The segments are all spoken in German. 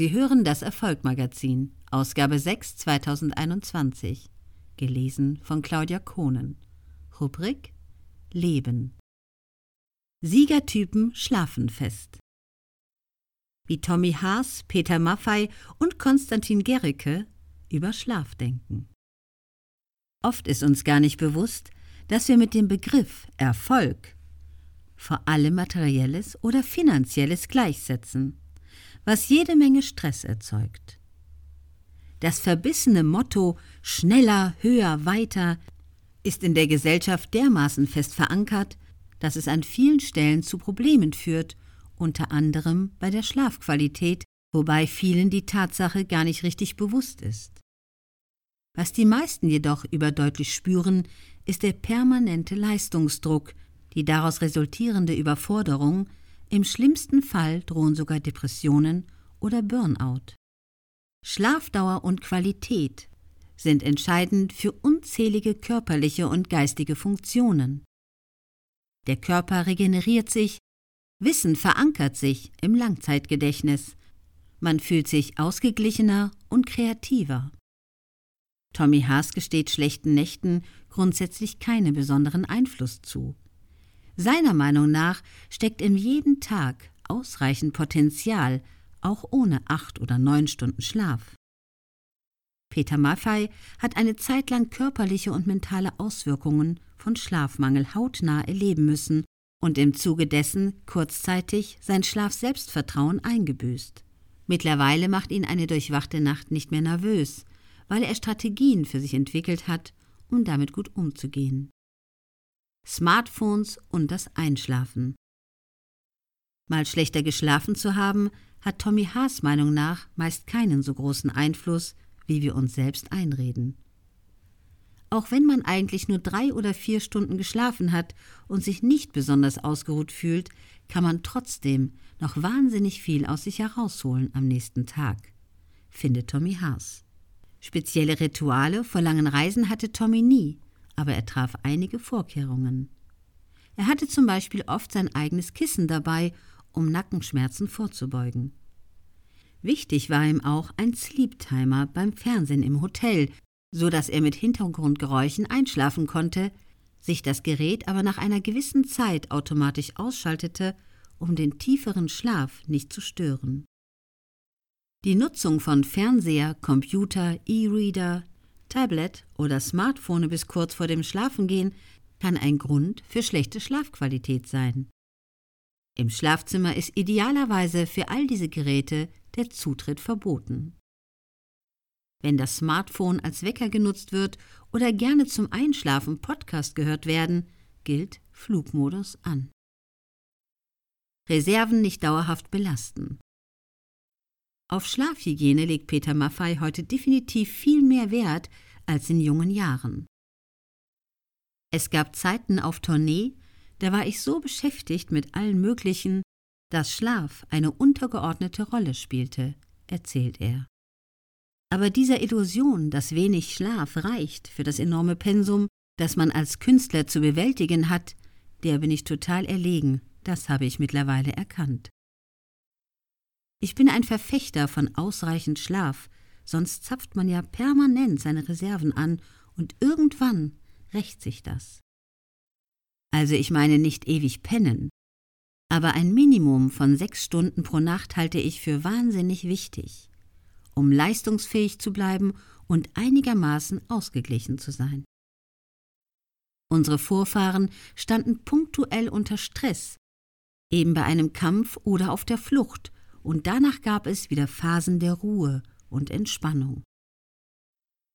Sie hören das Erfolgmagazin, Ausgabe 6 2021, gelesen von Claudia Kohnen. Rubrik Leben. Siegertypen schlafen fest. Wie Tommy Haas, Peter Maffei und Konstantin Gericke über Schlaf denken. Oft ist uns gar nicht bewusst, dass wir mit dem Begriff Erfolg vor allem materielles oder finanzielles gleichsetzen, was jede Menge Stress erzeugt. Das verbissene Motto schneller, höher, weiter ist in der Gesellschaft dermaßen fest verankert, dass es an vielen Stellen zu Problemen führt, unter anderem bei der Schlafqualität, wobei vielen die Tatsache gar nicht richtig bewusst ist. Was die meisten jedoch überdeutlich spüren, ist der permanente Leistungsdruck, die daraus resultierende Überforderung, im schlimmsten Fall drohen sogar Depressionen oder Burnout. Schlafdauer und Qualität sind entscheidend für unzählige körperliche und geistige Funktionen. Der Körper regeneriert sich, Wissen verankert sich im Langzeitgedächtnis, man fühlt sich ausgeglichener und kreativer. Tommy Haas gesteht schlechten Nächten grundsätzlich keinen besonderen Einfluss zu. Seiner Meinung nach steckt in jedem Tag ausreichend Potenzial, auch ohne acht oder neun Stunden Schlaf. Peter Maffei hat eine Zeit lang körperliche und mentale Auswirkungen von Schlafmangel hautnah erleben müssen und im Zuge dessen kurzzeitig sein Schlafselbstvertrauen eingebüßt. Mittlerweile macht ihn eine durchwachte Nacht nicht mehr nervös, weil er Strategien für sich entwickelt hat, um damit gut umzugehen. Smartphones und das Einschlafen. Mal schlechter geschlafen zu haben, hat Tommy Haas Meinung nach meist keinen so großen Einfluss, wie wir uns selbst einreden. Auch wenn man eigentlich nur drei oder vier Stunden geschlafen hat und sich nicht besonders ausgeruht fühlt, kann man trotzdem noch wahnsinnig viel aus sich herausholen am nächsten Tag, findet Tommy Haas. Spezielle Rituale vor langen Reisen hatte Tommy nie, aber er traf einige Vorkehrungen. Er hatte zum Beispiel oft sein eigenes Kissen dabei, um Nackenschmerzen vorzubeugen. Wichtig war ihm auch ein Sleep-Timer beim Fernsehen im Hotel, so dass er mit Hintergrundgeräuschen einschlafen konnte, sich das Gerät aber nach einer gewissen Zeit automatisch ausschaltete, um den tieferen Schlaf nicht zu stören. Die Nutzung von Fernseher, Computer, E-Reader, Tablet oder Smartphone bis kurz vor dem Schlafengehen kann ein Grund für schlechte Schlafqualität sein. Im Schlafzimmer ist idealerweise für all diese Geräte der Zutritt verboten. Wenn das Smartphone als Wecker genutzt wird oder gerne zum Einschlafen Podcast gehört werden, gilt Flugmodus an. Reserven nicht dauerhaft belasten. Auf Schlafhygiene legt Peter Maffei heute definitiv viel mehr Wert als in jungen Jahren. Es gab Zeiten auf Tournee, da war ich so beschäftigt mit allen möglichen, dass Schlaf eine untergeordnete Rolle spielte, erzählt er. Aber dieser Illusion, dass wenig Schlaf reicht für das enorme Pensum, das man als Künstler zu bewältigen hat, der bin ich total erlegen, das habe ich mittlerweile erkannt. Ich bin ein Verfechter von ausreichend Schlaf, sonst zapft man ja permanent seine Reserven an und irgendwann rächt sich das. Also ich meine nicht ewig pennen, aber ein Minimum von sechs Stunden pro Nacht halte ich für wahnsinnig wichtig, um leistungsfähig zu bleiben und einigermaßen ausgeglichen zu sein. Unsere Vorfahren standen punktuell unter Stress, eben bei einem Kampf oder auf der Flucht, und danach gab es wieder Phasen der Ruhe und Entspannung.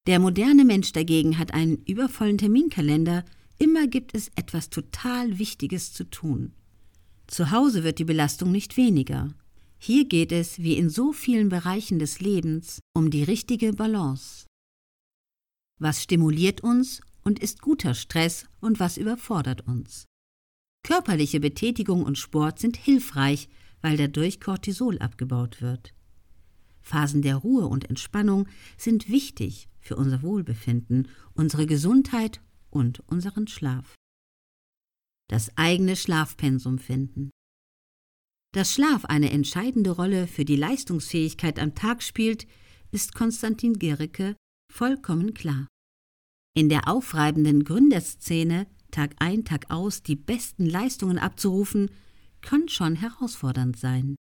Der moderne Mensch dagegen hat einen übervollen Terminkalender, immer gibt es etwas total Wichtiges zu tun. Zu Hause wird die Belastung nicht weniger. Hier geht es, wie in so vielen Bereichen des Lebens, um die richtige Balance. Was stimuliert uns und ist guter Stress und was überfordert uns? Körperliche Betätigung und Sport sind hilfreich, weil dadurch Cortisol abgebaut wird. Phasen der Ruhe und Entspannung sind wichtig für unser Wohlbefinden, unsere Gesundheit und unseren Schlaf das eigene Schlafpensum finden. Dass Schlaf eine entscheidende Rolle für die Leistungsfähigkeit am Tag spielt, ist Konstantin Gericke vollkommen klar. In der aufreibenden Gründerszene Tag ein, Tag aus die besten Leistungen abzurufen, kann schon herausfordernd sein.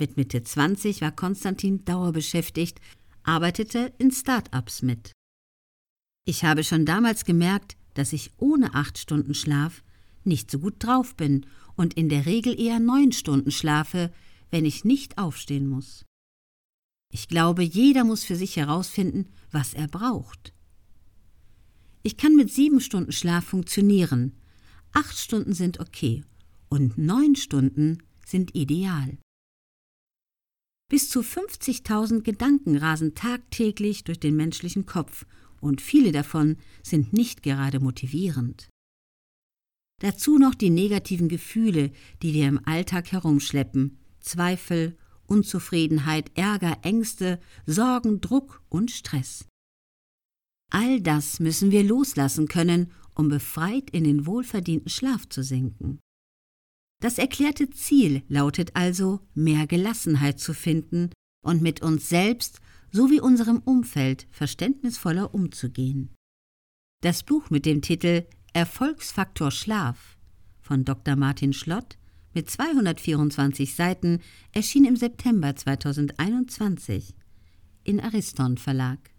Mit Mitte 20 war Konstantin dauerbeschäftigt, arbeitete in Start-ups mit. Ich habe schon damals gemerkt, dass ich ohne acht Stunden Schlaf nicht so gut drauf bin und in der Regel eher neun Stunden schlafe, wenn ich nicht aufstehen muss. Ich glaube, jeder muss für sich herausfinden, was er braucht. Ich kann mit sieben Stunden Schlaf funktionieren. Acht Stunden sind okay und neun Stunden sind ideal. Bis zu 50.000 Gedanken rasen tagtäglich durch den menschlichen Kopf und viele davon sind nicht gerade motivierend. Dazu noch die negativen Gefühle, die wir im Alltag herumschleppen, Zweifel, Unzufriedenheit, Ärger, Ängste, Sorgen, Druck und Stress. All das müssen wir loslassen können, um befreit in den wohlverdienten Schlaf zu sinken. Das erklärte Ziel lautet also, mehr Gelassenheit zu finden und mit uns selbst sowie unserem Umfeld verständnisvoller umzugehen. Das Buch mit dem Titel Erfolgsfaktor Schlaf von Dr. Martin Schlott mit 224 Seiten erschien im September 2021 in Ariston Verlag.